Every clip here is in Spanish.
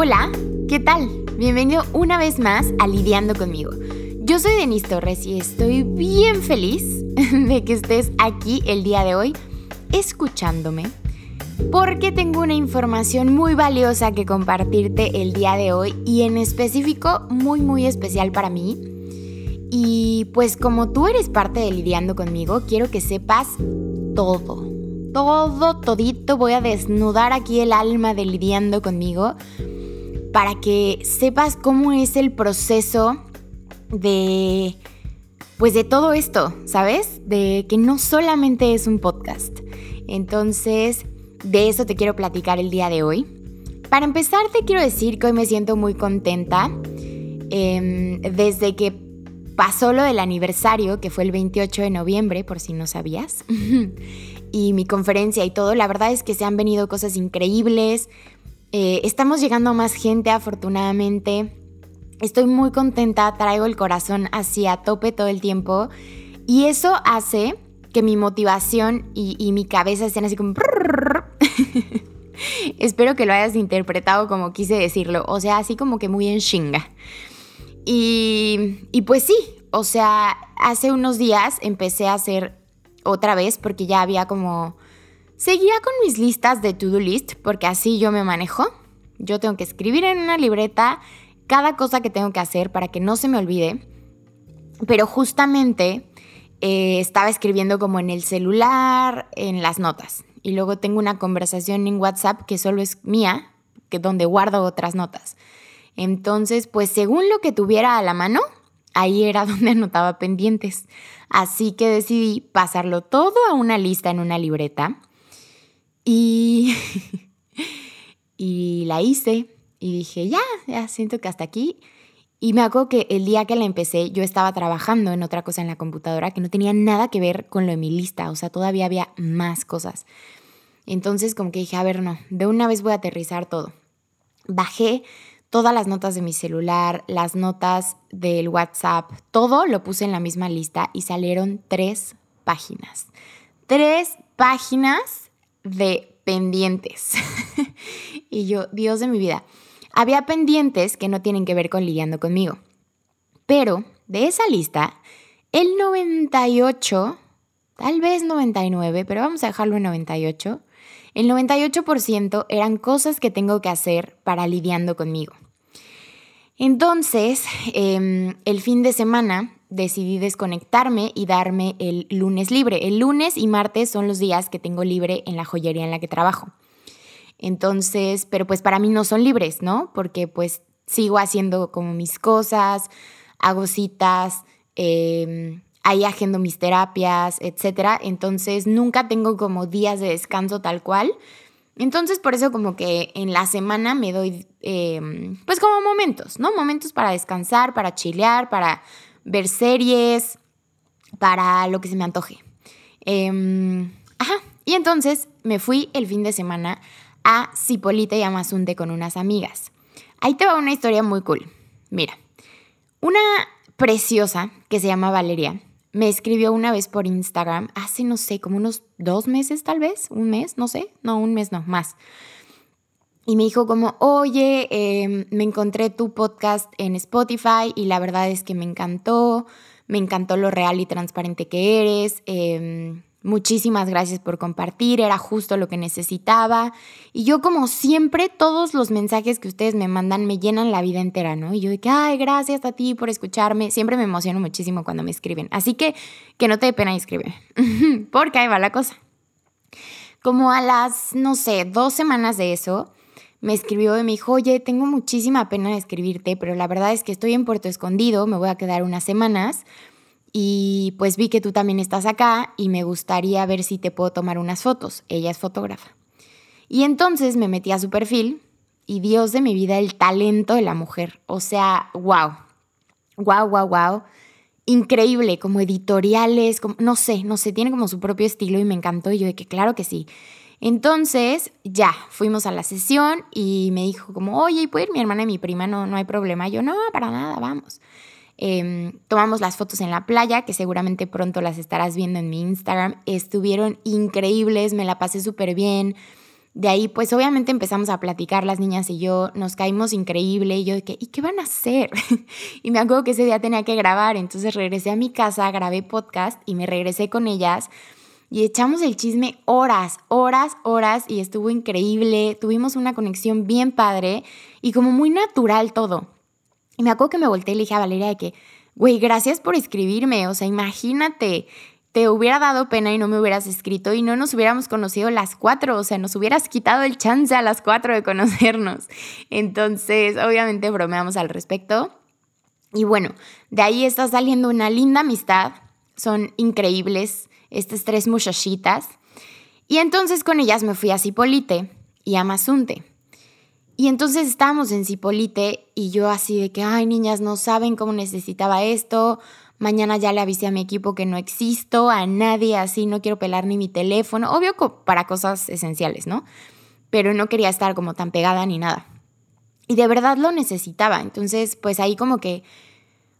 Hola, ¿qué tal? Bienvenido una vez más a Lidiando conmigo. Yo soy Denise Torres y estoy bien feliz de que estés aquí el día de hoy escuchándome porque tengo una información muy valiosa que compartirte el día de hoy y en específico muy muy especial para mí. Y pues como tú eres parte de Lidiando conmigo, quiero que sepas todo. Todo, todito, voy a desnudar aquí el alma de Lidiando conmigo para que sepas cómo es el proceso de pues de todo esto, ¿sabes? De que no solamente es un podcast. Entonces, de eso te quiero platicar el día de hoy. Para empezar, te quiero decir que hoy me siento muy contenta. Em, desde que pasó lo del aniversario, que fue el 28 de noviembre, por si no sabías, y mi conferencia y todo, la verdad es que se han venido cosas increíbles. Eh, estamos llegando a más gente, afortunadamente. Estoy muy contenta, traigo el corazón así a tope todo el tiempo. Y eso hace que mi motivación y, mi cabeza estén así como... Espero que lo hayas interpretado como quise decirlo. O sea, así como que muy en chinga. Y, y pues sí, o sea, hace unos días empecé a hacer otra vez porque ya había como Seguía con mis listas de to-do list porque así yo me manejo. Yo tengo que escribir en una libreta cada cosa que tengo que hacer para que no se me olvide. Pero justamente eh, estaba escribiendo como en el celular, en las notas. Y luego tengo una conversación en WhatsApp que solo es mía, que donde guardo otras notas. Entonces, pues según lo que tuviera a la mano, ahí era donde anotaba pendientes. Así que decidí pasarlo todo a una lista en una libreta y, y la hice y dije, ya, ya siento que hasta aquí. Y me acuerdo que el día que la empecé, yo estaba trabajando en otra cosa en la computadora que no tenía nada que ver con lo de mi lista, o sea, todavía había más cosas. Entonces como que dije, a ver, no, de una vez voy a aterrizar todo. Bajé todas las notas de mi celular, las notas del WhatsApp, todo lo puse en la misma lista y salieron tres páginas. Tres páginas de pendientes. y yo, Dios de mi vida, había pendientes que no tienen que ver con lidiando conmigo. Pero de esa lista, el 98, tal vez 99, pero vamos a dejarlo en 98, el 98% eran cosas que tengo que hacer para lidiando conmigo. Entonces, em, el fin de semana decidí desconectarme y darme el lunes libre. El lunes y martes son los días que tengo libre en la joyería en la que trabajo. Entonces, pero pues para mí no son libres, ¿no? Porque pues sigo haciendo como mis cosas, hago citas, em, ahí agendo mis terapias, etc. Entonces nunca tengo como días de descanso tal cual. Entonces por eso como que en la semana me doy em, pues como momentos, ¿no? Momentos para descansar, para chilear, para ver series, para lo que se me antoje. Em, ajá, y entonces me fui el fin de semana a Cipolita y Amazunte con unas amigas. Ahí te va una historia muy cool. Mira, una preciosa que se llama Valeria me escribió una vez por Instagram, hace no sé, como unos dos meses tal vez, un mes, no sé, no, un mes no, más. Y me dijo como, oye, em, me encontré tu podcast en Spotify y la verdad es que me encantó, me encantó lo real y transparente que eres. Em, muchísimas gracias por compartir, era justo lo que necesitaba. Y yo como siempre, todos los mensajes que ustedes me mandan me llenan la vida entera, ¿no? Y yo de que, ay, gracias a ti por escucharme. Siempre me emociono muchísimo cuando me escriben. Así que que no te dé pena escribir, porque ahí va la cosa. Como a las, no sé, dos semanas de eso, me escribió y me dijo, oye, tengo muchísima pena de escribirte, pero la verdad es que estoy en Puerto Escondido, me voy a quedar unas semanas y pues vi que tú también estás acá y me gustaría ver si te puedo tomar unas fotos. Ella es fotógrafa. Y entonces me metí a su perfil y Dios de mi vida, el talento de la mujer. O sea, wow, wow, wow, wow. Increíble, como editoriales, no sé, no sé, tiene como su propio estilo y me encantó. Y yo de que claro que sí. Entonces, ya, fuimos a la sesión y me dijo como, oye, ¿puede ir mi hermana y mi prima? No, no hay problema. yo, no, para nada, vamos. Em, tomamos las fotos en la playa, que seguramente pronto las estarás viendo en mi Instagram. Estuvieron increíbles, me la pasé súper bien. De ahí, pues obviamente empezamos a platicar las niñas y yo, nos caímos increíble y yo de que, ¿y qué van a hacer? y me acuerdo que ese día tenía que grabar, entonces regresé a mi casa, grabé podcast y me regresé con ellas y echamos el chisme horas, horas, horas y estuvo increíble, tuvimos una conexión bien padre y como muy natural todo. Y me acuerdo que me volteé y le dije a Valeria de que, güey, gracias por escribirme, o sea, imagínate te hubiera dado pena y no me hubieras escrito y no nos hubiéramos conocido las cuatro, o sea, nos hubieras quitado el chance a las cuatro de conocernos. Entonces, obviamente bromeamos al respecto. Y bueno, de ahí está saliendo una linda amistad, son increíbles estas tres muchachitas. Y entonces con ellas me fui a Cipolite y a Mazunte. Y entonces estábamos en Cipolite y yo así de que, ay, niñas, no saben cómo necesitaba esto, Mañana ya le avisé a mi equipo que no existo, a nadie así, no quiero pelar ni mi teléfono. Obvio para cosas esenciales, ¿no? Pero no quería estar como tan pegada ni nada. Y de verdad lo necesitaba. Entonces, pues ahí como que,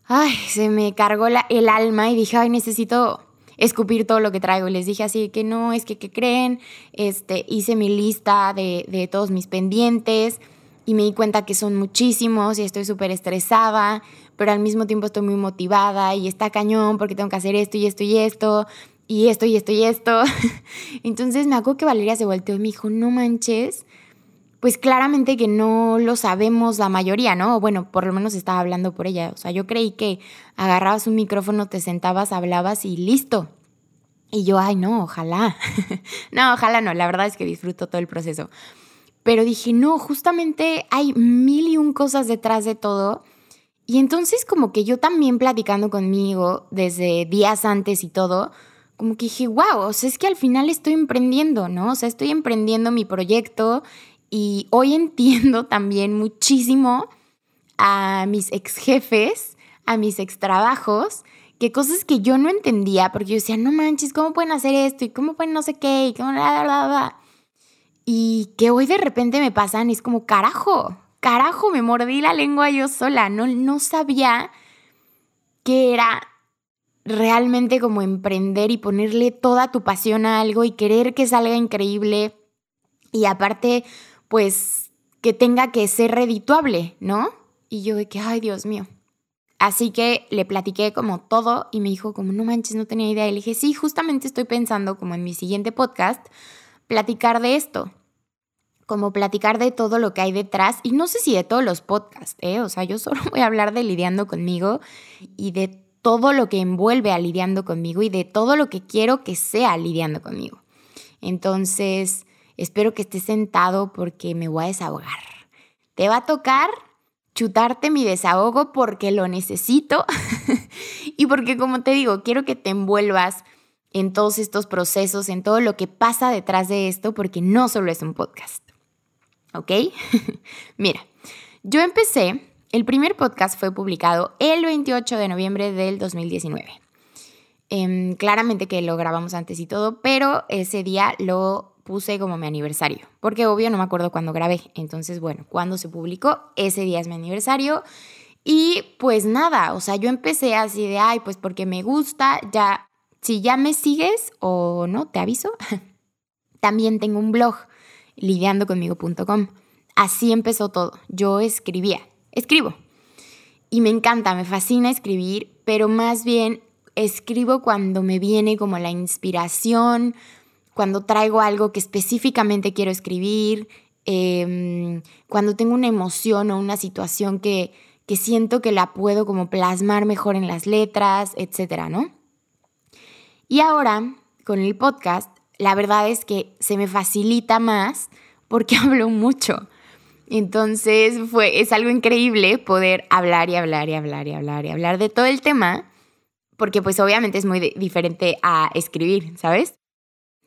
ay, se me cargó el alma y dije, ay, necesito escupir todo lo que traigo. Y les dije así que no, es que, ¿qué creen? Este, hice mi lista de, de todos mis pendientes y me di cuenta que son muchísimos y estoy súper estresada, pero al mismo tiempo estoy muy motivada y está cañón porque tengo que hacer esto y esto y esto y esto y esto y esto. Entonces me acuerdo que Valeria se volteó y me dijo, no manches, pues claramente que no lo sabemos la mayoría, ¿no? Bueno, por lo menos estaba hablando por ella. O sea, yo creí que agarrabas un micrófono, te sentabas, hablabas y listo. Y yo, ay, no, ojalá. no, ojalá no, la verdad es que disfruto todo el proceso. Pero dije, no, justamente hay mil y un cosas detrás de todo. Y entonces como que yo también platicando conmigo desde días antes y todo, como que dije, wow, o sea, es que al final estoy emprendiendo, ¿no? O sea, estoy emprendiendo mi proyecto y hoy entiendo también muchísimo a mis ex jefes, a mis ex trabajos, que cosas que yo no entendía, porque yo decía, no manches, ¿cómo pueden hacer esto? ¿Y cómo pueden no sé qué? ¿Y cómo bla, bla, bla? y que hoy de repente me pasan, es como, carajo, carajo, me mordí la lengua yo sola, no, no sabía que era realmente como emprender y ponerle toda tu pasión a algo y querer que salga increíble y aparte, pues, que tenga que ser redituable, ¿no? Y yo de que, ay, Dios mío. Así que le platiqué como todo y me dijo como, no manches, no tenía idea. Y le dije, sí, justamente estoy pensando como en mi siguiente podcast, platicar de esto como platicar de todo lo que hay detrás y no sé si de todos los podcasts, ¿eh? o sea, yo solo voy a hablar de lidiando conmigo y de todo lo que envuelve a lidiando conmigo y de todo lo que quiero que sea lidiando conmigo. Entonces, espero que estés sentado porque me voy a desahogar. Te va a tocar chutarte mi desahogo porque lo necesito y porque, como te digo, quiero que te envuelvas en todos estos procesos, en todo lo que pasa detrás de esto, porque no solo es un podcast. ¿ok? Mira, yo empecé, el primer podcast fue publicado el 28 de noviembre del 2019. Em, claramente que lo grabamos antes y todo, pero ese día lo puse como mi aniversario, porque obvio no me acuerdo cuándo grabé. Entonces, bueno, cuando se publicó, ese día es mi aniversario. Y pues nada, o sea, yo empecé así de, ay, pues porque me gusta, ya, si ya me sigues o no, te aviso. También tengo un blog lidiandoconmigo.com. Así empezó todo. Yo escribía, escribo. Y me encanta, me fascina escribir, pero más bien escribo cuando me viene como la inspiración, cuando traigo algo que específicamente quiero escribir, em, cuando tengo una emoción o una situación que, que siento que la puedo como plasmar mejor en las letras, etcétera, ¿no? Y ahora, con el podcast, la verdad es que se me facilita más porque hablo mucho. Entonces fue, es algo increíble poder hablar y hablar y hablar y hablar y hablar de todo el tema, porque pues obviamente es muy diferente a escribir, ¿sabes?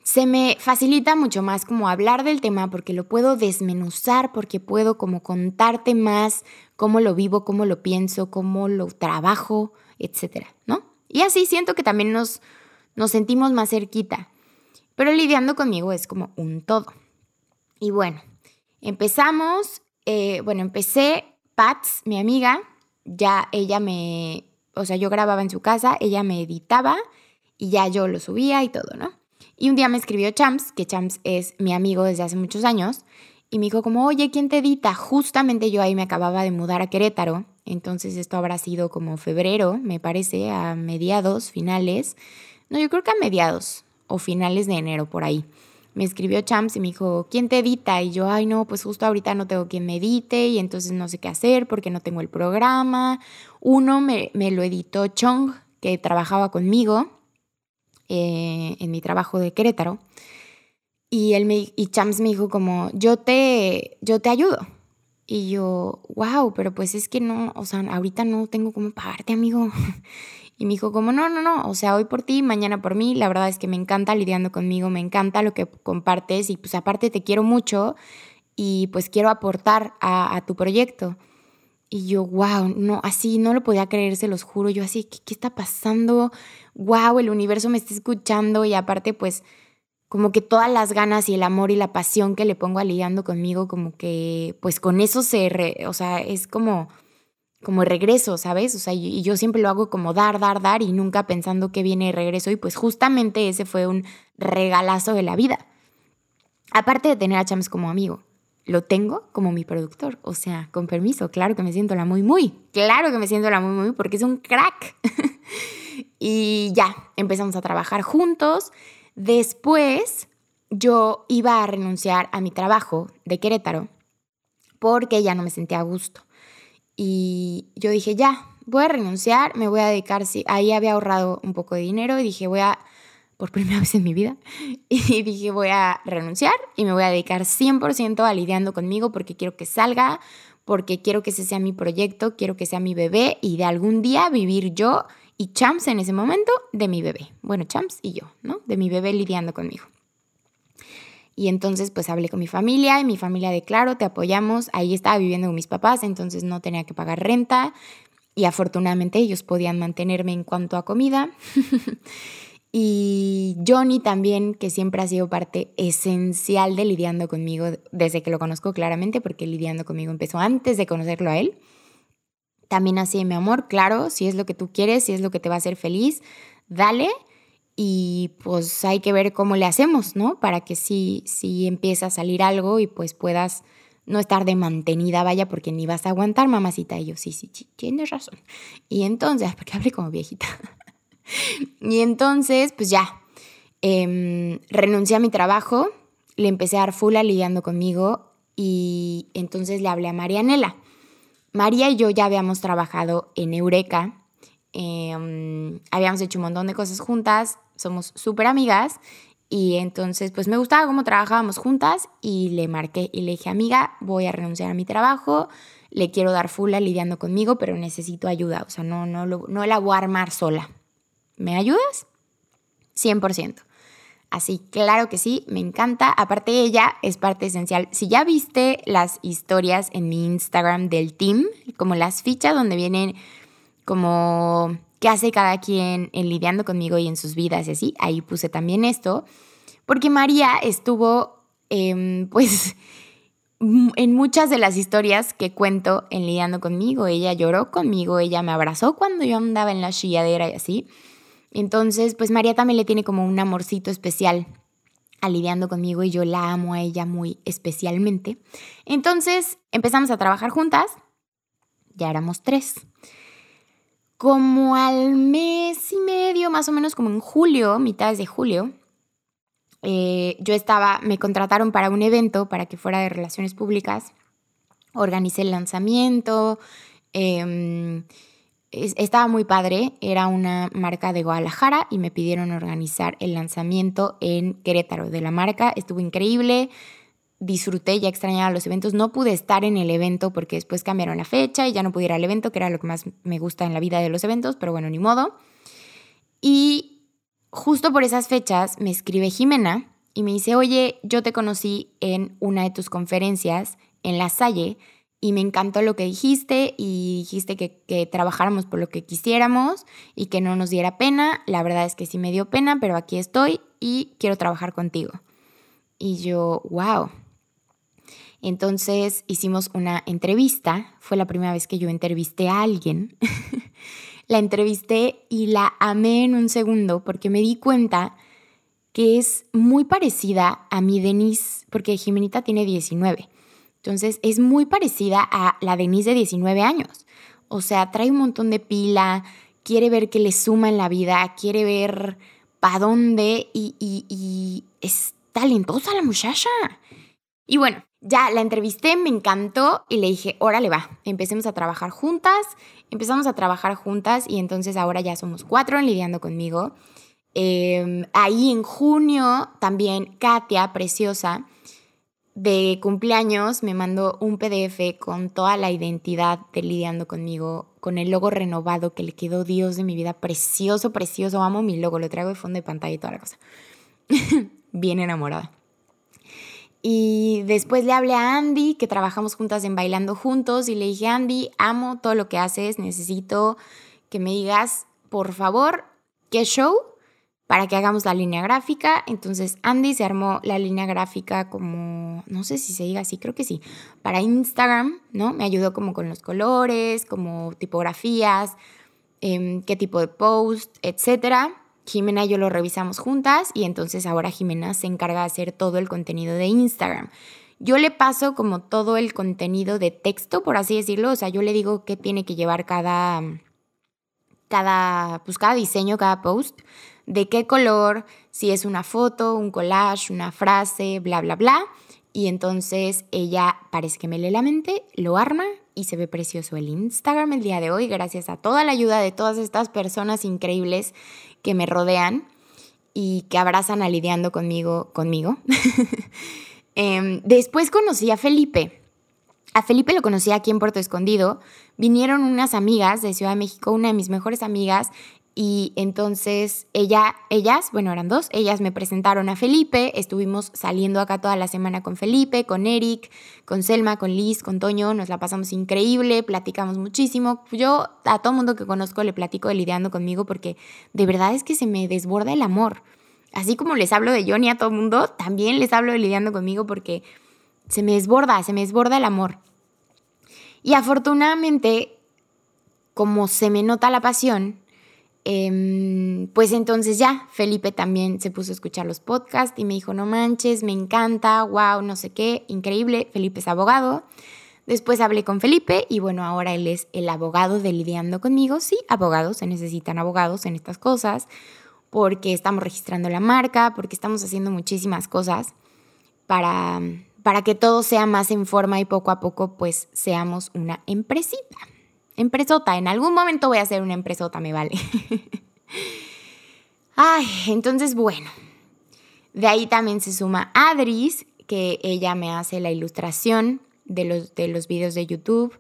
Se me facilita mucho más como hablar del tema porque lo puedo desmenuzar, porque puedo como contarte más cómo lo vivo, cómo lo pienso, cómo lo trabajo, etcétera, ¿no? Y así siento que también nos, nos sentimos más cerquita. Pero lidiando conmigo es como un todo. Y bueno, empezamos, eh, bueno, empecé, Pats, mi amiga, ya ella me, o sea, yo grababa en su casa, ella me editaba y ya yo lo subía y todo, ¿no? Y un día me escribió Champs, que Champs es mi amigo desde hace muchos años, y me dijo como, oye, ¿quién te edita? Justamente yo ahí me acababa de mudar a Querétaro, entonces esto habrá sido como febrero, me parece, a mediados, finales. No, yo creo que a mediados o finales de enero, por ahí. Me escribió Champs y me dijo, ¿quién te edita? Y yo, ay, no, pues justo ahorita no tengo quien me edite y entonces no sé qué hacer porque no tengo el programa. Uno me, me lo editó Chong, que trabajaba conmigo eh, en mi trabajo de Querétaro. Y, él me, y Chams me dijo como, yo te, yo te ayudo. Y yo, wow, pero pues es que no, o sea, ahorita no tengo cómo pagarte, amigo. Y me dijo como, no, no, no, o sea, hoy por ti, mañana por mí. La verdad es que me encanta lidiando conmigo, me encanta lo que compartes y pues aparte te quiero mucho y pues quiero aportar a, a tu proyecto. Y yo, wow, no, así no lo podía creer, se los juro. Yo así, ¿qué, qué está pasando? Wow, el universo me está escuchando y aparte pues como que todas las ganas y el amor y la pasión que le pongo a conmigo, como que pues con eso se, o sea, es como como regreso, ¿sabes? O sea, y yo siempre lo hago como dar, dar, dar y nunca pensando que viene de regreso y pues justamente ese fue un regalazo de la vida. Aparte de tener a Chams como amigo, lo tengo como mi productor. O sea, con permiso, claro que me siento la muy, muy. Claro que me siento la muy, muy porque es un crack. y ya, empezamos a trabajar juntos. Después, yo iba a renunciar a mi trabajo de Querétaro porque ya no me sentía a gusto. Y yo dije, ya, voy a renunciar, me voy a dedicar, ahí había ahorrado un poco de dinero y dije, voy a por primera vez en mi vida. Y dije, voy a renunciar y me voy a dedicar 100% a lidiando conmigo porque quiero que salga, porque quiero que ese sea mi proyecto, quiero que sea mi bebé y de algún día vivir yo y Champs en ese momento de mi bebé. Bueno, Champs y yo, ¿no? De mi bebé lidiando conmigo. Y entonces pues hablé con mi familia y mi familia de claro, te apoyamos. Ahí estaba viviendo con mis papás, entonces no tenía que pagar renta y afortunadamente ellos podían mantenerme en cuanto a comida. Y Johnny también, que siempre ha sido parte esencial de lidiando conmigo desde que lo conozco claramente, porque lidiando conmigo empezó antes de conocerlo a él. También así, mi amor, claro, si es lo que tú quieres, si es lo que te va a hacer feliz, dale. Y pues hay que ver cómo le hacemos, ¿no? Para que sí, sí empiece a salir algo y pues puedas no estar de mantenida, vaya, porque ni vas a aguantar, mamacita. Y yo, sí, sí, tienes razón. Y entonces, porque hablé como viejita. Y entonces, pues ya, em, renuncié a mi trabajo, le empecé a dar full lidiando conmigo y entonces le hablé a Marianela. María y yo ya habíamos trabajado en Eureka, em, habíamos hecho un montón de cosas juntas, somos súper amigas y entonces pues me gustaba cómo trabajábamos juntas y le marqué y le dije, amiga, voy a renunciar a mi trabajo, le quiero dar full lidiando conmigo, pero necesito ayuda, o sea, no, no, no la voy a armar sola. ¿Me ayudas? 100%. Así, claro que sí, me encanta. Aparte, ella es parte esencial. Si ya viste las historias en mi Instagram del team, como las fichas donde vienen como qué hace cada quien en lidiando conmigo y en sus vidas y así, ahí puse también esto, porque María estuvo, em, pues, en muchas de las historias que cuento en lidiando conmigo. Ella lloró conmigo, ella me abrazó cuando yo andaba en la chilladera y así. Entonces, pues María también le tiene como un amorcito especial a lidiando conmigo y yo la amo a ella muy especialmente. Entonces empezamos a trabajar juntas, ya éramos tres. Como al mes y medio, más o menos como en julio, mitad de julio, eh, yo estaba, me contrataron para un evento para que fuera de relaciones públicas, organicé el lanzamiento, eh, estaba muy padre, era una marca de Guadalajara y me pidieron organizar el lanzamiento en Querétaro de la marca. Estuvo increíble, disfruté, ya extrañaba los eventos. No pude estar en el evento porque después cambiaron la fecha y ya no pude ir al evento, que era lo que más me gusta en la vida de los eventos, pero bueno, ni modo. Y justo por esas fechas me escribe Jimena y me dice, oye, yo te conocí en una de tus conferencias en La Salle y me encantó lo que dijiste y dijiste que, trabajáramos por lo que quisiéramos y que no nos diera pena. La verdad es que sí me dio pena, pero aquí estoy y quiero trabajar contigo. Y yo, wow. Entonces hicimos una entrevista. Fue la primera vez que yo entrevisté a alguien. la entrevisté y la amé en un segundo porque me di cuenta que es muy parecida a mi Denise, porque Jimenita tiene 19. Entonces es muy parecida a la Denise de 19 años. O sea, trae un montón de pila, quiere ver qué le suma en la vida, quiere ver para dónde y, y es talentosa la muchacha. Y bueno, ya la entrevisté, me encantó y le dije, órale va, empecemos a trabajar juntas. Empezamos a trabajar juntas y entonces ahora ya somos cuatro lidiando conmigo. Em, ahí en junio también Katia, preciosa, de cumpleaños, me mandó un PDF con toda la identidad de lidiando conmigo, con el logo renovado que le quedó Dios de mi vida, precioso, precioso, amo mi logo, lo traigo de fondo de pantalla y toda la cosa. Bien enamorada. Y después le hablé a Andy, que trabajamos juntas en Bailando Juntos, y le dije, Andy, amo todo lo que haces, necesito que me digas, por favor, qué show para que hagamos la línea gráfica. Entonces Andy se armó la línea gráfica como, no sé si se diga así, creo que sí, para Instagram, ¿no? Me ayudó como con los colores, como tipografías, em, qué tipo de post, etcétera. Jimena y yo lo revisamos juntas y entonces ahora Jimena se encarga de hacer todo el contenido de Instagram. Yo le paso como todo el contenido de texto, por así decirlo, o sea, yo le digo qué tiene que llevar cada, cada, pues cada diseño, cada post, de qué color, si es una foto, un collage, una frase, bla, bla, bla. Y entonces ella parece que me lee la mente, lo arma y se ve precioso el Instagram el día de hoy, gracias a toda la ayuda de todas estas personas increíbles que me rodean y que abrazan a lidiando conmigo. conmigo. Em, después conocí a Felipe. A Felipe lo conocí aquí en Puerto Escondido. Vinieron unas amigas de Ciudad de México, una de mis mejores amigas, y entonces ella, ellas, bueno, eran dos, ellas me presentaron a Felipe, estuvimos saliendo acá toda la semana con Felipe, con Eric, con Selma, con Liz, con Toño, nos la pasamos increíble, platicamos muchísimo. Yo a todo mundo que conozco le platico de lidiando conmigo porque de verdad es que se me desborda el amor. Así como les hablo de Johnny a todo mundo, también les hablo de lidiando conmigo porque se me desborda, se me desborda el amor. Y afortunadamente, como se me nota la pasión, Em, pues entonces ya, Felipe también se puso a escuchar los podcasts y me dijo, no manches, me encanta, wow, no sé qué, increíble, Felipe es abogado. Después hablé con Felipe y bueno, ahora él es el abogado de lidiando conmigo. Sí, abogados, se necesitan abogados en estas cosas porque estamos registrando la marca, porque estamos haciendo muchísimas cosas para, para que todo sea más en forma y poco a poco pues seamos una empresita. Empresota, en algún momento voy a hacer una empresota, me vale. Ay, entonces bueno, de ahí también se suma Adris, que ella me hace la ilustración de los, de los videos de YouTube.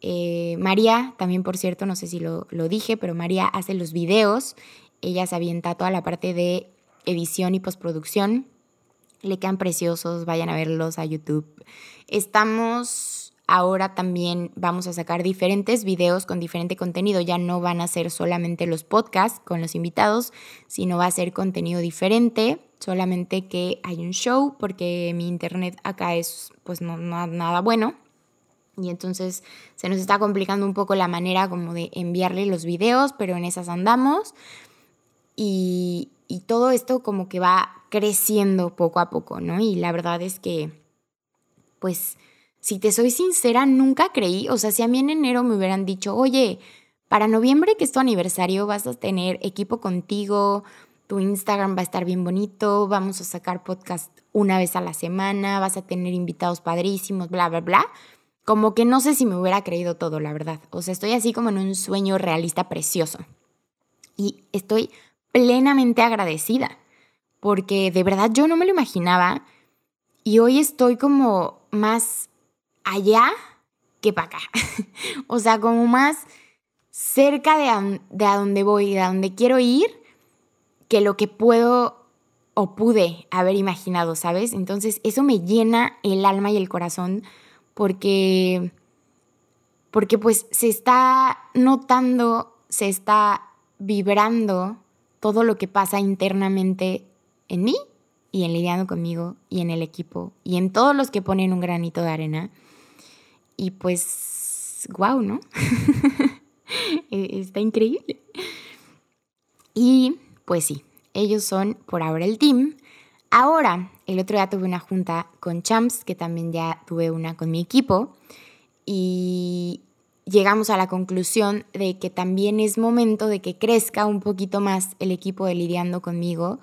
Eh, María, también por cierto, no sé si lo, lo dije, pero María hace los videos. Ella se avienta toda la parte de edición y postproducción. Le quedan preciosos, vayan a verlos a YouTube. Estamos ahora también vamos a sacar diferentes videos con diferente contenido. Ya no van a ser solamente los podcasts con los invitados, sino va a ser contenido diferente. Solamente que hay un show porque mi internet acá es pues no, nada bueno. Y entonces se nos está complicando un poco la manera como de enviarle los videos, pero en esas andamos. Y, y todo esto como que va creciendo poco a poco, ¿no? Y la verdad es que pues si te soy sincera, nunca creí, o sea, si a mí en enero me hubieran dicho, oye, para noviembre que es tu aniversario vas a tener equipo contigo, tu Instagram va a estar bien bonito, vamos a sacar podcast una vez a la semana, vas a tener invitados padrísimos, bla, bla, bla. Como que no sé si me hubiera creído todo, la verdad. O sea, estoy así como en un sueño realista precioso. Y estoy plenamente agradecida, porque de verdad yo no me lo imaginaba y hoy estoy como más allá que para acá. o sea, como más cerca de a, de a donde voy, de a donde quiero ir, que lo que puedo o pude haber imaginado, ¿sabes? Entonces eso me llena el alma y el corazón porque, porque pues se está notando, se está vibrando todo lo que pasa internamente en mí y en lidiando conmigo y en el equipo y en todos los que ponen un granito de arena. Y pues, wow, ¿no? E-, está increíble. Y pues sí, ellos son por ahora el team. Ahora, el otro día tuve una junta con Champs, que también ya tuve una con mi equipo, y llegamos a la conclusión de que también es momento de que crezca un poquito más el equipo de lidiando conmigo,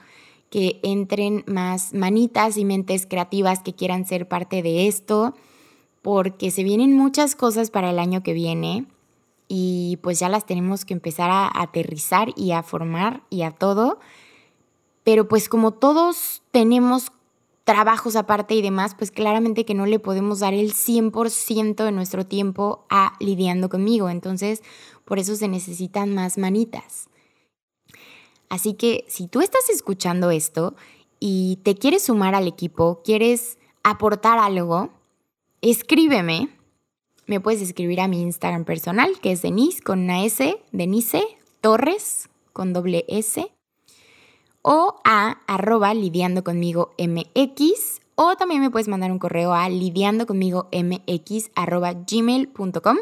que entren más manitas y mentes creativas que quieran ser parte de esto, porque se vienen muchas cosas para el año que viene y pues ya las tenemos que empezar a aterrizar y a formar y a todo. Pero pues como todos tenemos trabajos aparte y demás, pues claramente que no le podemos dar el 100% de nuestro tiempo a lidiando conmigo. Entonces, por eso se necesitan más manitas. Así que si tú estás escuchando esto y te quieres sumar al equipo, quieres aportar algo, escríbeme. Me puedes escribir a mi Instagram personal, que es Denise con una S, Denise Torres con doble S o a arroba lidiando conmigo mx o también me puedes mandar un correo a lidiando conmigo mx arroba gmail.com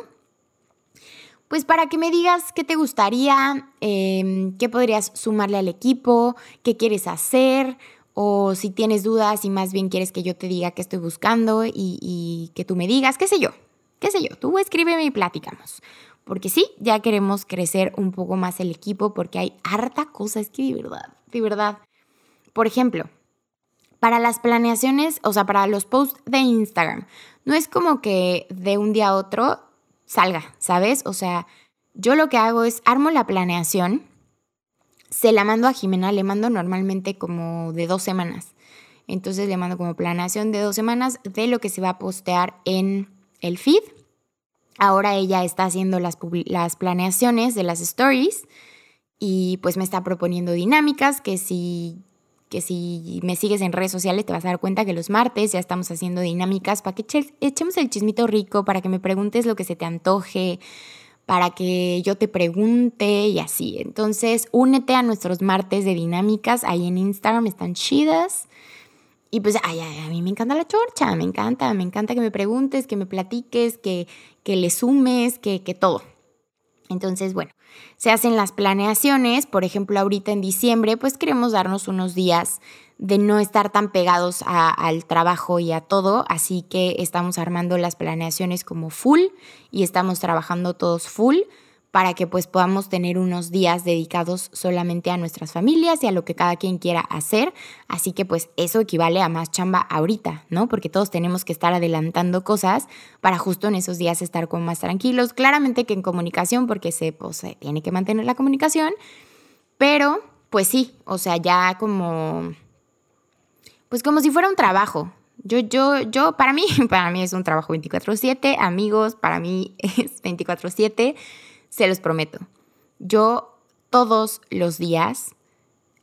pues para que me digas qué te gustaría, em, qué podrías sumarle al equipo, qué quieres hacer, o si tienes dudas y más bien quieres que yo te diga qué estoy buscando y, y que tú me digas, qué sé yo, qué sé yo, tú escríbeme y platicamos. Porque sí, ya queremos crecer un poco más el equipo porque hay harta cosa, es que de verdad, de verdad. Por ejemplo, para las planeaciones, o sea, para los posts de Instagram, no es como que de un día a otro salga, ¿sabes? O sea, yo lo que hago es armo la planeación, se la mando a Jimena, le mando normalmente como de dos semanas. Entonces le mando como planeación de dos semanas de lo que se va a postear en el feed Ahora ella está haciendo las, las planeaciones de las stories y pues me está proponiendo dinámicas que si, que si me sigues en redes sociales te vas a dar cuenta que los martes ya estamos haciendo dinámicas para que echemos el chismito rico, para que me preguntes lo que se te antoje, para que yo te pregunte y así. Entonces, únete a nuestros martes de dinámicas ahí en Instagram, están chidas. Y pues, ay, a mí me encanta la chorcha, me encanta, me encanta que me preguntes, que me platiques, que, que le sumes, que, que todo. Entonces, bueno, se hacen las planeaciones, por ejemplo, ahorita en diciembre, pues queremos darnos unos días de no estar tan pegados al trabajo y a todo, así que estamos armando las planeaciones como full y estamos trabajando todos full para que pues podamos tener unos días dedicados solamente a nuestras familias y a lo que cada quien quiera hacer. Así que pues eso equivale a más chamba ahorita, ¿no? Porque todos tenemos que estar adelantando cosas para justo en esos días estar como más tranquilos. Claramente que en comunicación, porque se, pues, se tiene que mantener la comunicación, pero pues sí, o sea, ya como, pues como si fuera un trabajo, yo, yo, yo, para mí, para mí es un trabajo 24/7, amigos, para mí es 24/7 se los prometo. Yo todos los días,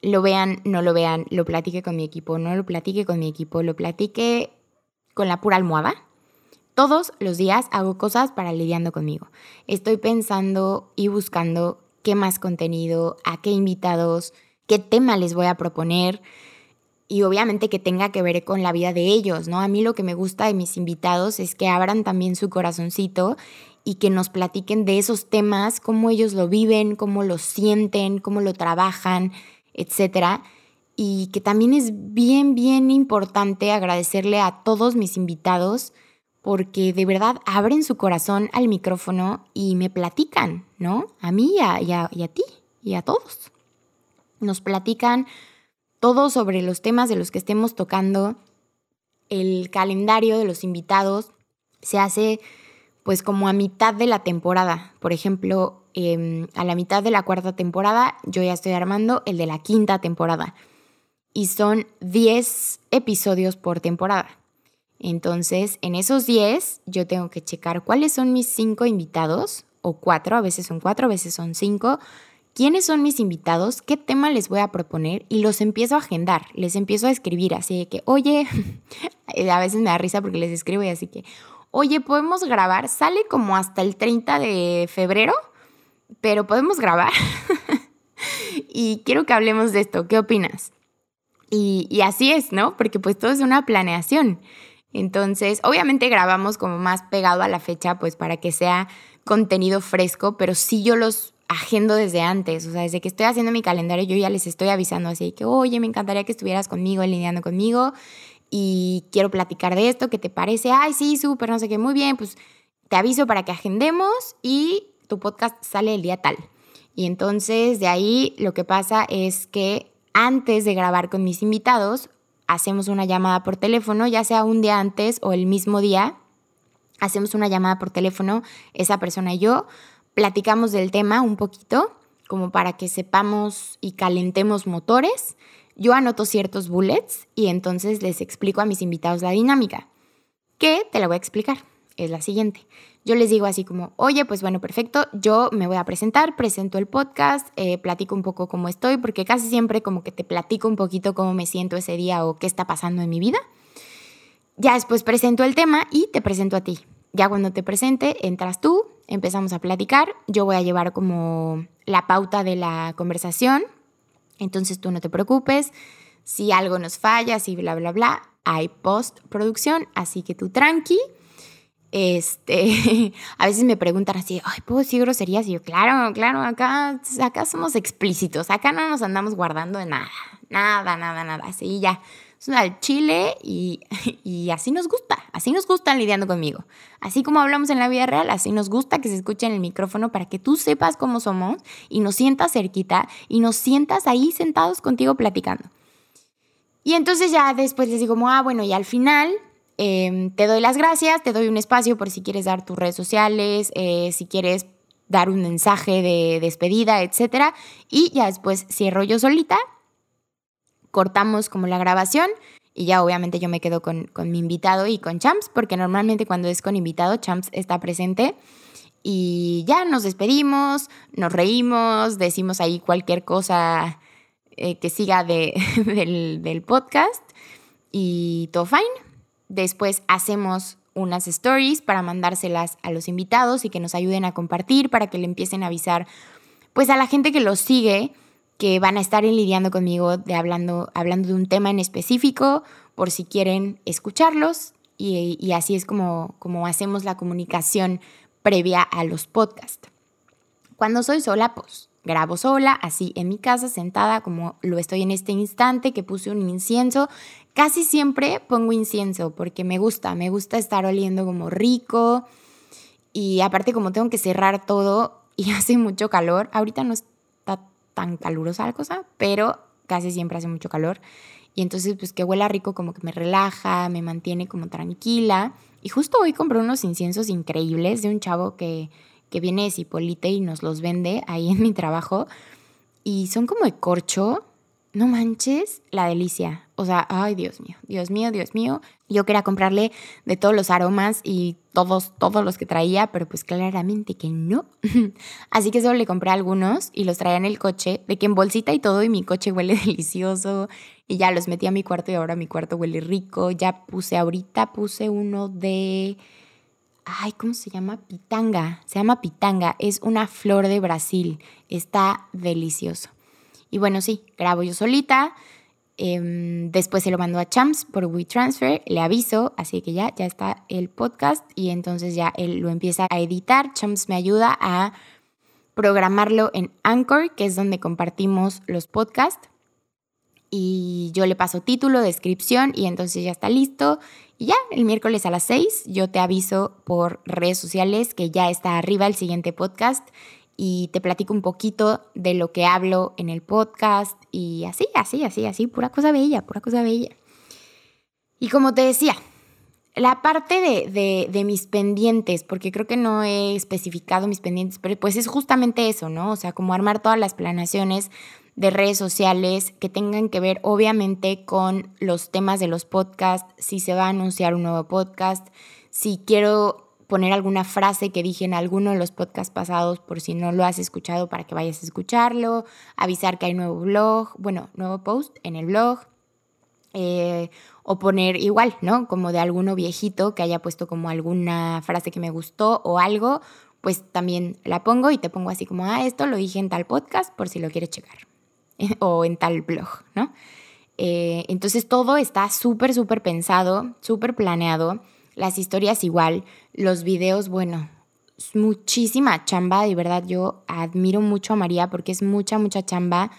lo vean, no lo vean, lo platique con mi equipo, no lo platique con mi equipo, lo platique con la pura almohada. Todos los días hago cosas para lidiando conmigo. Estoy pensando y buscando qué más contenido, a qué invitados, qué tema les voy a proponer y obviamente que tenga que ver con la vida de ellos, ¿no? A mí lo que me gusta de mis invitados es que abran también su corazoncito y que nos platiquen de esos temas, cómo ellos lo viven, cómo lo sienten, cómo lo trabajan, etcétera. Y que también es bien, bien importante agradecerle a todos mis invitados porque de verdad abren su corazón al micrófono y me platican, ¿no? A mí y a, ti y a todos. Nos platican todo sobre los temas de los que estemos tocando. El calendario de los invitados se hace pues como a mitad de la temporada. Por ejemplo, em, a la mitad de la cuarta temporada yo ya estoy armando el de la quinta temporada. Y son 10 episodios por temporada. Entonces, en esos 10 yo tengo que checar cuáles son mis 5 invitados, o 4, a veces son 4, a veces son 5. ¿Quiénes son mis invitados? ¿Qué tema les voy a proponer? Y los empiezo a agendar, les empiezo a escribir así de que, oye, a veces me da risa porque les escribo y así que, oye, podemos grabar, sale como hasta el 30 de febrero, pero podemos grabar. y quiero que hablemos de esto, ¿qué opinas? Y, así es, ¿no? Porque pues todo es una planeación. Entonces, obviamente grabamos como más pegado a la fecha, pues para que sea contenido fresco, pero sí yo los agendo desde antes, o sea, desde que estoy haciendo mi calendario yo ya les estoy avisando así que, oye, me encantaría que estuvieras conmigo, alineando conmigo y quiero platicar de esto, ¿qué te parece? Ay, sí, súper, no sé qué, muy bien, pues te aviso para que agendemos y tu podcast sale el día tal. Y entonces de ahí lo que pasa es que antes de grabar con mis invitados, hacemos una llamada por teléfono, ya sea un día antes o el mismo día, hacemos una llamada por teléfono, esa persona y yo, platicamos del tema un poquito, como para que sepamos y calentemos motores. Yo anoto ciertos bullets y entonces les explico a mis invitados la dinámica, que te la voy a explicar. Es la siguiente. Yo les digo así como, oye, pues bueno, perfecto, yo me voy a presentar, presento el podcast, eh, platico un poco cómo estoy, porque casi siempre como que te platico un poquito cómo me siento ese día o qué está pasando en mi vida. Ya después presento el tema y te presento a ti. Ya cuando te presente, entras tú, empezamos a platicar, yo voy a llevar como la pauta de la conversación, entonces tú no te preocupes, si algo nos falla, si bla, bla, bla, hay postproducción, así que tú tranqui. Este, a veces me preguntan así, ay, ¿puedo decir groserías? Y yo, claro, claro, acá, acá somos explícitos, acá no nos andamos guardando de nada, nada, nada, nada, así ya es al chile y, y, así nos gusta, así nos gustan lidiando conmigo. Así como hablamos en la vida real, así nos gusta que se escuche en el micrófono para que tú sepas cómo somos y nos sientas cerquita y nos sientas ahí sentados contigo platicando. Y entonces ya después les digo, ah, bueno, y al final em, te doy las gracias, te doy un espacio por si quieres dar tus redes sociales, eh, si quieres dar un mensaje de despedida, etc. Y ya después cierro yo solita cortamos como la grabación y ya obviamente yo me quedo con, mi invitado y con Champs, porque normalmente cuando es con invitado, Champs está presente. Y ya nos despedimos, nos reímos, decimos ahí cualquier cosa eh, que siga de, del, del podcast y todo fine. Después hacemos unas stories para mandárselas a los invitados y que nos ayuden a compartir, para que le empiecen a avisar pues a la gente que los sigue que van a estar lidiando conmigo de hablando, hablando de un tema en específico, por si quieren escucharlos, y, así es como, como hacemos la comunicación previa a los podcasts. Cuando soy sola, pues grabo sola, así en mi casa, sentada como lo estoy en este instante, que puse un incienso. Casi siempre pongo incienso porque me gusta, me gusta estar oliendo como rico. Y aparte como tengo que cerrar todo y hace mucho calor, ahorita no, tan calurosa la cosa, pero casi siempre hace mucho calor. Y entonces, pues que huela rico, como que me relaja, me mantiene como tranquila. Y justo hoy compré unos inciensos increíbles de un chavo que, que viene de Cipolite y nos los vende ahí en mi trabajo. Y son como de corcho. No manches, la delicia. O sea, ay, Dios mío, Dios mío, Dios mío. Yo quería comprarle de todos los aromas y todos, todos los que traía, pero pues claramente que no. Así que solo le compré algunos y los traía en el coche, de que en bolsita y todo, y mi coche huele delicioso. Y ya los metí a mi cuarto y ahora mi cuarto huele rico. Ya puse, ahorita puse uno de... Ay, ¿cómo se llama? Pitanga. Se llama pitanga. Es una flor de Brasil. Está delicioso. Y bueno, sí, grabo yo solita Em, después se lo mando a Champs por WeTransfer, le aviso, así que ya, ya está el podcast y entonces ya él lo empieza a editar. Champs me ayuda a programarlo en Anchor, que es donde compartimos los podcasts. Y yo le paso título, descripción y entonces ya está listo. Y ya, el miércoles a las 6 yo te aviso por redes sociales que ya está arriba el siguiente podcast y te platico un poquito de lo que hablo en el podcast y así, así, así, así, pura cosa bella, pura cosa bella. Y como te decía, la parte de, de, mis pendientes, porque creo que no he especificado mis pendientes, pero pues es justamente eso, ¿no? O sea, como armar todas las planeaciones de redes sociales que tengan que ver obviamente con los temas de los podcasts, si se va a anunciar un nuevo podcast, si quiero poner alguna frase que dije en alguno de los podcasts pasados por si no lo has escuchado para que vayas a escucharlo, avisar que hay nuevo blog, bueno, nuevo post en el blog, eh, o poner igual, ¿no? Como de alguno viejito que haya puesto como alguna frase que me gustó o algo, pues también la pongo y te pongo así como, ah, esto lo dije en tal podcast por si lo quieres checar, o en tal blog, ¿no? Eh, entonces todo está súper, súper pensado, súper planeado. Las historias igual, los videos, bueno, muchísima chamba, de verdad yo admiro mucho a María porque es mucha, mucha chamba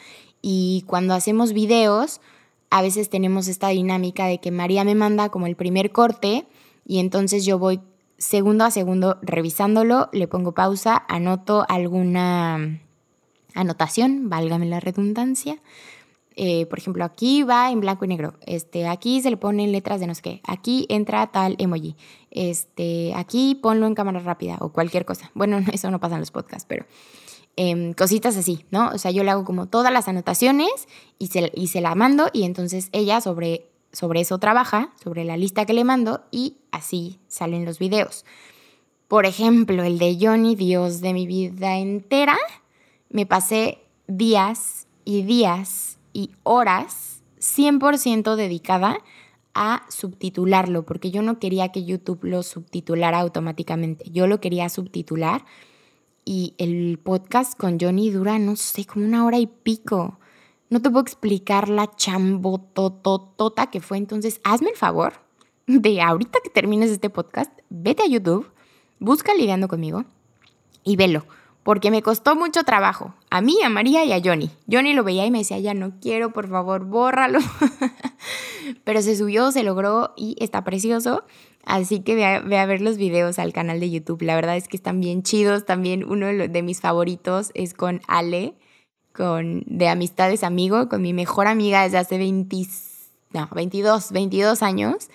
y cuando hacemos videos a veces tenemos esta dinámica de que María me manda como el primer corte y entonces yo voy segundo a segundo revisándolo, le pongo pausa, anoto alguna anotación, válgame la redundancia. Eh, por ejemplo, aquí va en blanco y negro. Este, aquí se le ponen letras de no sé qué. Aquí entra tal emoji. Este, aquí ponlo en cámara rápida o cualquier cosa. Bueno, eso no pasa en los podcasts, pero em, cositas así, ¿no? O sea, yo le hago como todas las anotaciones y se, y se la mando y entonces ella sobre, sobre eso trabaja, sobre la lista que le mando y así salen los videos. Por ejemplo, el de Johnny, Dios de mi vida entera, me pasé días y días y horas 100% dedicada a subtitularlo, porque yo no quería que YouTube lo subtitulara automáticamente, yo lo quería subtitular y el podcast con Johnny dura, no sé, como una hora y pico. No te puedo explicar la chambototota que fue, entonces hazme el favor de ahorita que termines este podcast, vete a YouTube, busca Lidiando conmigo y velo porque me costó mucho trabajo. A mí, a María y a Johnny. Johnny lo veía y me decía, ya no quiero, por favor, bórralo. Pero se subió, se logró y está precioso. Así que ve a, ver los videos al canal de YouTube. La verdad es que están bien chidos. También uno de, mis favoritos es con Ale, con, de Amistades Amigo, con mi mejor amiga desde hace 20, no, 22, 22 años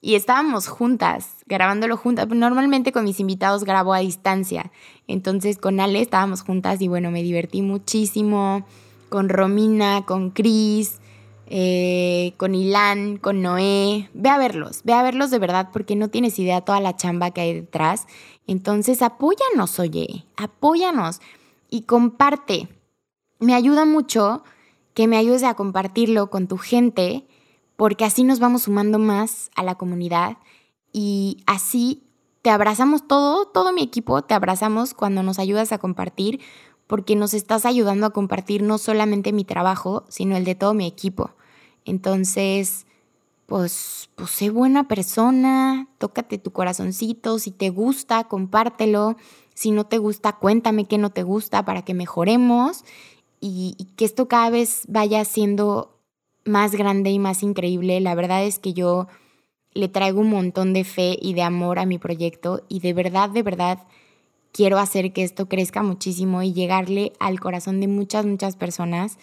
y estábamos juntas, grabándolo juntas. Normalmente con mis invitados grabo a distancia. Entonces con Ale estábamos juntas y bueno, me divertí muchísimo. Con Romina, con Cris, eh, con Ilan, con Noé. Ve a verlos, ve a verlos de verdad porque no tienes idea toda la chamba que hay detrás. Entonces apóyanos, oye, apóyanos y comparte. Me ayuda mucho que me ayudes a compartirlo con tu gente porque así nos vamos sumando más a la comunidad y así te abrazamos todo, todo mi equipo, te abrazamos cuando nos ayudas a compartir, porque nos estás ayudando a compartir no solamente mi trabajo, sino el de todo mi equipo. Entonces, pues, pues sé buena persona, tócate tu corazoncito, si te gusta, compártelo, si no te gusta, cuéntame qué no te gusta para que mejoremos y, y que esto cada vez vaya siendo más grande y más increíble. La verdad es que yo le traigo un montón de fe y de amor a mi proyecto y de verdad, de verdad quiero hacer que esto crezca muchísimo y llegarle al corazón de muchas, muchas personas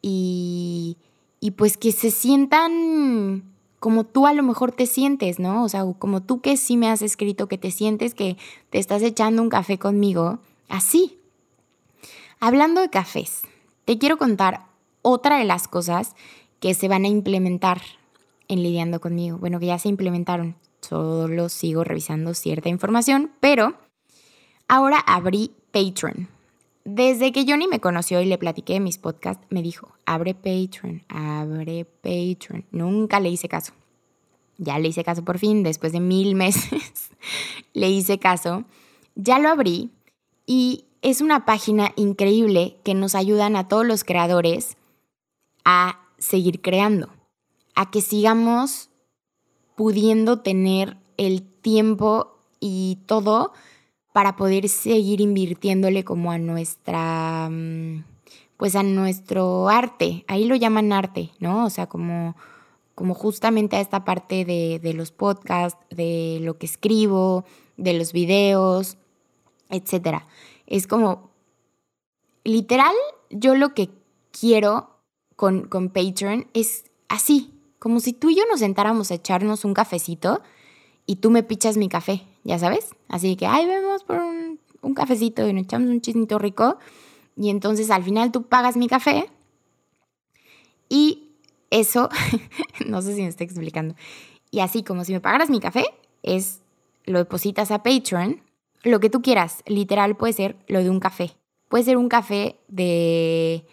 y, y pues que se sientan como tú a lo mejor te sientes, ¿no? O sea, como tú que sí me has escrito que te sientes que te estás echando un café conmigo, así. Hablando de cafés, te quiero contar otra de las cosas que se van a implementar en lidiando conmigo. Bueno, que ya se implementaron, solo sigo revisando cierta información, pero ahora abrí Patreon. Desde que Johnny me conoció y le platiqué de mis podcasts, me dijo, abre Patreon, abre Patreon. Nunca le hice caso. Ya le hice caso por fin, después de mil meses le hice caso. Ya lo abrí y es una página increíble que nos ayudan a todos los creadores a seguir creando, a que sigamos pudiendo tener el tiempo y todo para poder seguir invirtiéndole como a nuestra, mm, pues a nuestro arte. Ahí lo llaman arte, ¿no? O sea, como, como justamente a esta parte de, de los podcasts, de lo que escribo, de los videos, etc. Es como, literal, yo lo que quiero con, con Patreon es así, como si tú y yo nos sentáramos a echarnos un cafecito y tú me pichas mi café, ya sabes. Así que, ay, vemos por un, cafecito y nos echamos un chisnito rico. Y entonces al final tú pagas mi café y eso, no sé si me estoy explicando. Y así como si me pagaras mi café, es lo depositas a Patreon, lo que tú quieras. Literal puede ser lo de un café. Puede ser un café de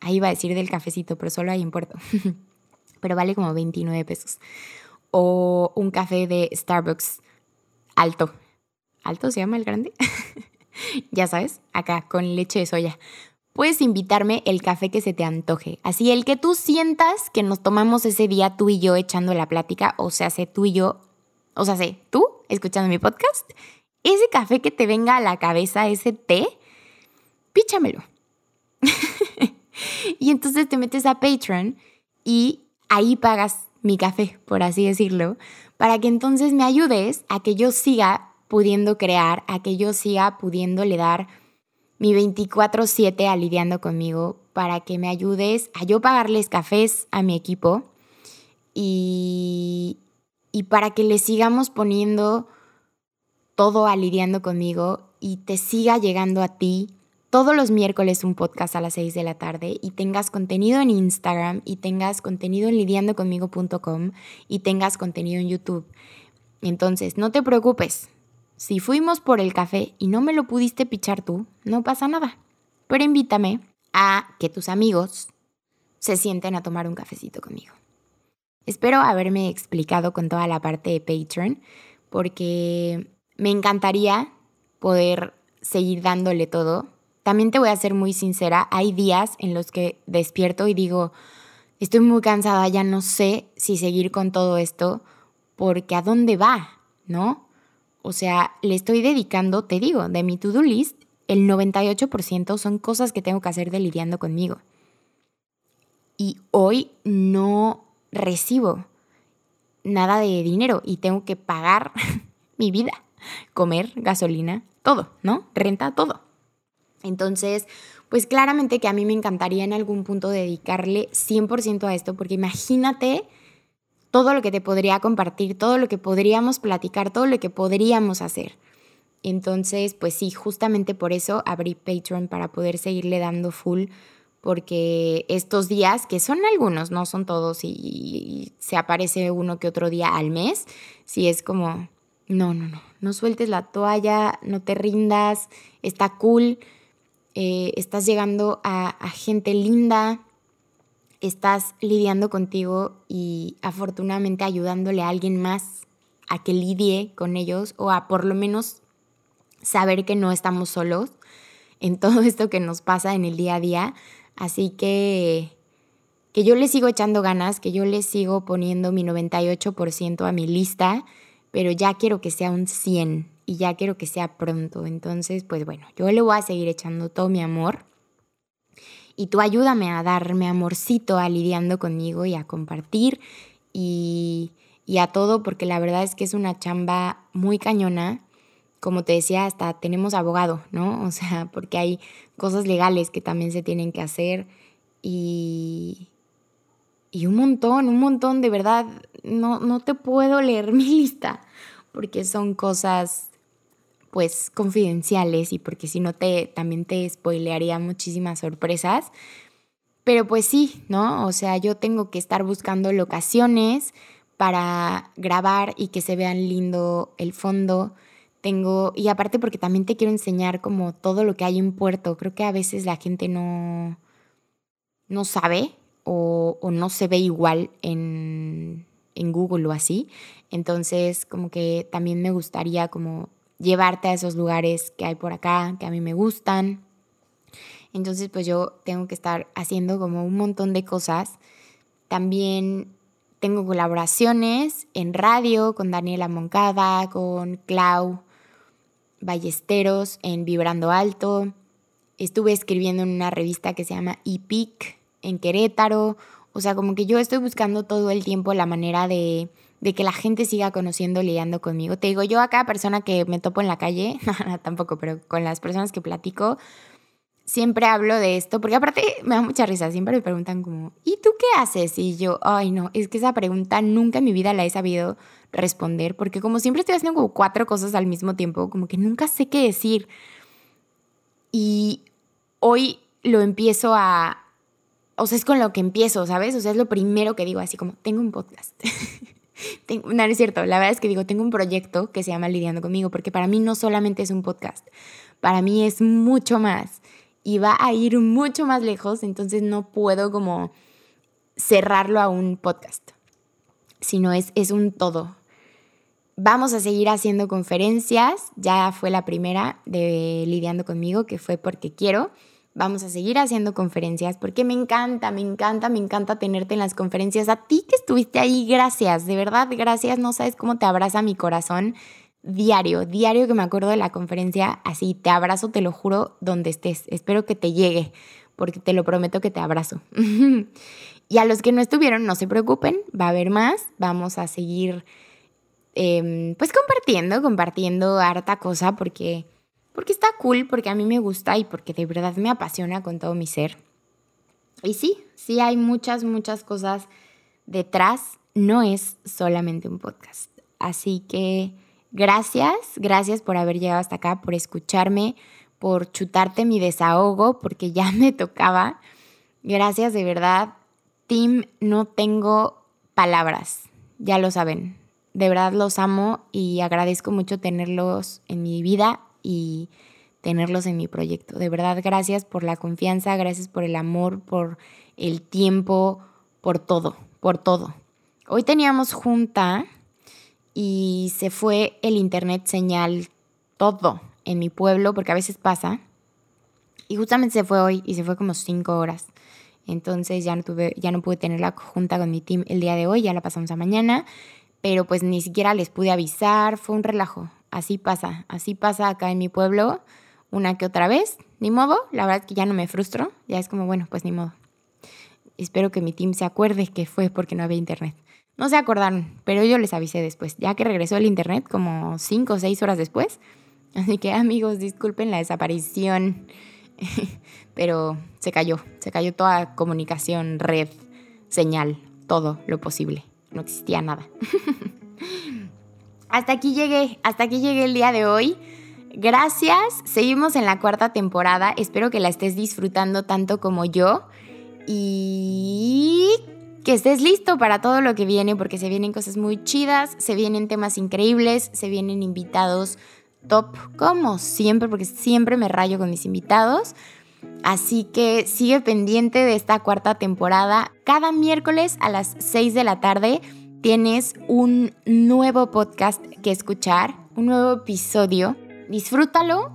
ahí iba a decir del cafecito, pero solo hay en Puerto. pero vale como 29 pesos. O un café de Starbucks alto. ¿Alto se llama el grande? ya sabes, acá con leche de soya. puedes invitarme el café que se te antoje. Así, el que tú sientas que nos tomamos ese día tú y yo echando la plática, o sea, sé tú y yo, o sea, sé tú escuchando mi podcast, ese café que te venga a la cabeza, ese té, píchamelo. y entonces te metes a Patreon y ahí pagas mi café, por así decirlo, para que entonces me ayudes a que yo siga pudiendo crear, a que yo siga pudiéndole dar mi 24/7 aliviando conmigo, para que me ayudes a yo pagarles cafés a mi equipo y, y para que le sigamos poniendo todo aliviando conmigo y te siga llegando a ti todos los miércoles un podcast a las 6 de la tarde y tengas contenido en Instagram y tengas contenido en lidiandoconmigo.com y tengas contenido en YouTube. Entonces, no te preocupes. Si fuimos por el café y no me lo pudiste pichar tú, no pasa nada. Pero invítame a que tus amigos se sienten a tomar un cafecito conmigo. Espero haberme explicado con toda la parte de Patreon porque me encantaría poder seguir dándole todo también te voy a ser muy sincera, hay días en los que despierto y digo, estoy muy cansada, ya no sé si seguir con todo esto, porque ¿a dónde va? ¿No? O sea, le estoy dedicando, te digo, de mi to-do list, el 98% son cosas que tengo que hacer de lidiando conmigo. Y hoy no recibo nada de dinero y tengo que pagar mi vida, comer, gasolina, todo, ¿no? Renta, todo. Entonces, pues claramente que a mí me encantaría en algún punto dedicarle 100% a esto, porque imagínate todo lo que te podría compartir, todo lo que podríamos platicar, todo lo que podríamos hacer. Entonces, pues sí, justamente por eso abrí Patreon para poder seguirle dando full, porque estos días, que son algunos, no son todos, y, se aparece uno que otro día al mes, sí es como, no, no, no, no sueltes la toalla, no te rindas, está cool eh, estás llegando a, gente linda, estás lidiando contigo y afortunadamente ayudándole a alguien más a que lidie con ellos o a por lo menos saber que no estamos solos en todo esto que nos pasa en el día a día. Así que que yo le sigo echando ganas, que yo le sigo poniendo mi 98% a mi lista, pero ya quiero que sea un 100 y ya quiero que sea pronto. Entonces, pues bueno, yo le voy a seguir echando todo mi amor. Y tú ayúdame a darme amorcito, a lidiando conmigo y a compartir y, y a todo, porque la verdad es que es una chamba muy cañona. Como te decía, hasta tenemos abogado, ¿no? O sea, porque hay cosas legales que también se tienen que hacer y, y un montón, un montón, de verdad, no, no te puedo leer mi lista, porque son cosas pues confidenciales y porque si no te también te spoilearía muchísimas sorpresas. Pero pues sí, ¿no? O sea, yo tengo que estar buscando locaciones para grabar y que se vean lindo el fondo. Tengo, y aparte porque también te quiero enseñar como todo lo que hay en Puerto. Creo que a veces la gente no, no sabe o, o no se ve igual en, en Google o así. Entonces, como que también me gustaría como llevarte a esos lugares que hay por acá, que a mí me gustan. Entonces, pues yo tengo que estar haciendo como un montón de cosas. También tengo colaboraciones en radio con Daniela Moncada, con Clau Ballesteros en Vibrando Alto. Estuve escribiendo en una revista que se llama EPIC en Querétaro. O sea, como que yo estoy buscando todo el tiempo la manera de de que la gente siga conociendo, lidiando conmigo. Te digo, yo a cada persona que me topo en la calle, tampoco, pero con las personas que platico, siempre hablo de esto, porque aparte me da mucha risa, siempre me preguntan como, ¿y tú qué haces? Y yo, ay no, es que esa pregunta nunca en mi vida la he sabido responder, porque como siempre estoy haciendo como cuatro cosas al mismo tiempo, como que nunca sé qué decir. Y hoy lo empiezo a, o sea, es con lo que empiezo, ¿sabes? O sea, es lo primero que digo, así como, tengo un podcast. no, es cierto, la verdad es que digo, tengo un proyecto que se llama Lidiando conmigo, porque para mí no solamente es un podcast, para mí es mucho más y va a ir mucho más lejos, entonces no puedo como cerrarlo a un podcast, sino es, es un todo. Vamos a seguir haciendo conferencias, ya fue la primera de Lidiando conmigo, que fue porque quiero, Vamos a seguir haciendo conferencias porque me encanta, me encanta, me encanta tenerte en las conferencias. A ti que estuviste ahí, gracias, de verdad, gracias. No sabes cómo te abraza mi corazón diario, diario que me acuerdo de la conferencia, así te abrazo, te lo juro, donde estés. Espero que te llegue, porque te lo prometo que te abrazo. y a los que no estuvieron, no se preocupen, va a haber más, vamos a seguir em, pues compartiendo, compartiendo harta cosa, porque porque está cool, porque a mí me gusta y porque de verdad me apasiona con todo mi ser. Y sí, sí hay muchas, muchas cosas detrás. No es solamente un podcast. Así que gracias, gracias por haber llegado hasta acá, por escucharme, por chutarte mi desahogo, porque ya me tocaba. Gracias de verdad. Team, no tengo palabras, ya lo saben. De verdad los amo y agradezco mucho tenerlos en mi vida y tenerlos en mi proyecto. De verdad, gracias por la confianza, gracias por el amor, por el tiempo, por todo, por todo. Hoy teníamos junta y se fue el internet señal todo en mi pueblo, porque a veces pasa. Y justamente se fue hoy y se fue como cinco horas. Entonces ya no, tuve, ya no pude tener la junta con mi team el día de hoy, ya la pasamos a mañana, pero pues ni siquiera les pude avisar, fue un relajo, así pasa, así pasa acá en mi pueblo una que otra vez, ni modo, la verdad es que ya no me frustro, ya es como, bueno, pues ni modo. Espero que mi team se acuerde que fue porque no había internet. No se acordaron, pero yo les avisé después, ya que regresó el internet como cinco o seis horas después. Así que amigos, disculpen la desaparición, pero se cayó, se cayó toda comunicación, red, señal, todo lo posible. No existía nada. hasta aquí llegué, hasta aquí llegué el día de hoy. Gracias, seguimos en la cuarta temporada, espero que la estés disfrutando tanto como yo y que estés listo para todo lo que viene porque se vienen cosas muy chidas, se vienen temas increíbles, se vienen invitados top como siempre porque siempre me rayo con mis invitados. Así que sigue pendiente de esta cuarta temporada. Cada miércoles a las 6 de la tarde tienes un nuevo podcast que escuchar, un nuevo episodio. Disfrútalo,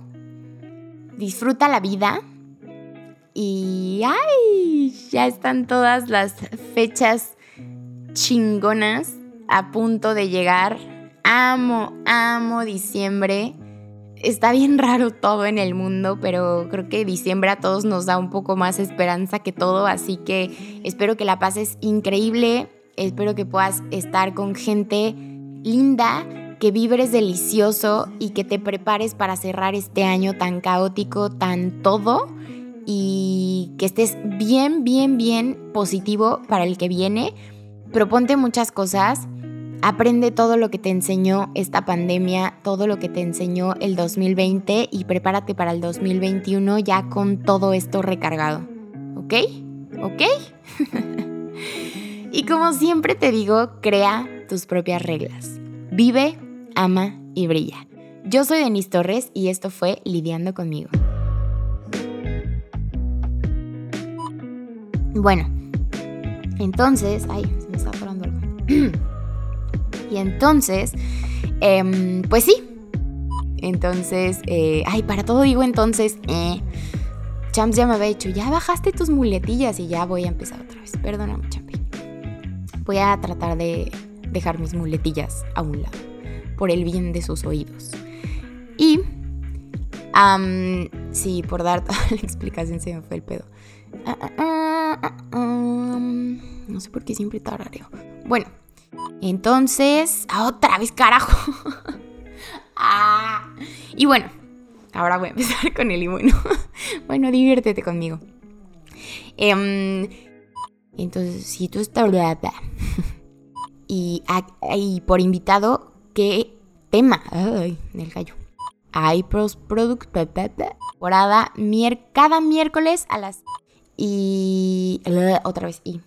disfruta la vida. Y ¡ay! Ya están todas las fechas chingonas a punto de llegar. Amo, amo diciembre. Está bien raro todo en el mundo, pero creo que diciembre a todos nos da un poco más esperanza que todo, así que espero que la pases increíble Espero que puedas estar con gente linda, que vibres delicioso y que te prepares para cerrar este año tan caótico, tan todo y que estés bien, bien, bien positivo para el que viene. Proponte muchas cosas. Aprende todo lo que te enseñó esta pandemia, todo lo que te enseñó el 2020 y prepárate para el 2021 ya con todo esto recargado. ¿Ok? ¿Ok? Y como siempre te digo, crea tus propias reglas. Vive, ama y brilla. Yo soy Denise Torres y esto fue Lidiando conmigo. Bueno, entonces, ay, se me está parando algo. y entonces, em, pues sí. Entonces, eh, ay, para todo digo entonces, eh, Champs ya me había dicho, ya bajaste tus muletillas y ya voy a empezar otra vez. Perdóname, Champi voy a tratar de dejar mis muletillas a un lado, por el bien de sus oídos. Y, sí, por dar toda la explicación se me fue el pedo. Ah, ah, ah, no sé por qué siempre tarareo. Bueno, entonces, otra vez carajo. y bueno, ahora voy a empezar con el y bueno. bueno, diviértete conmigo. Eh, entonces, si tú estás... y, y por invitado, ¿qué tema? Ay, el gallo. Hay Product temporada cada miércoles a las... Y... Otra vez, y...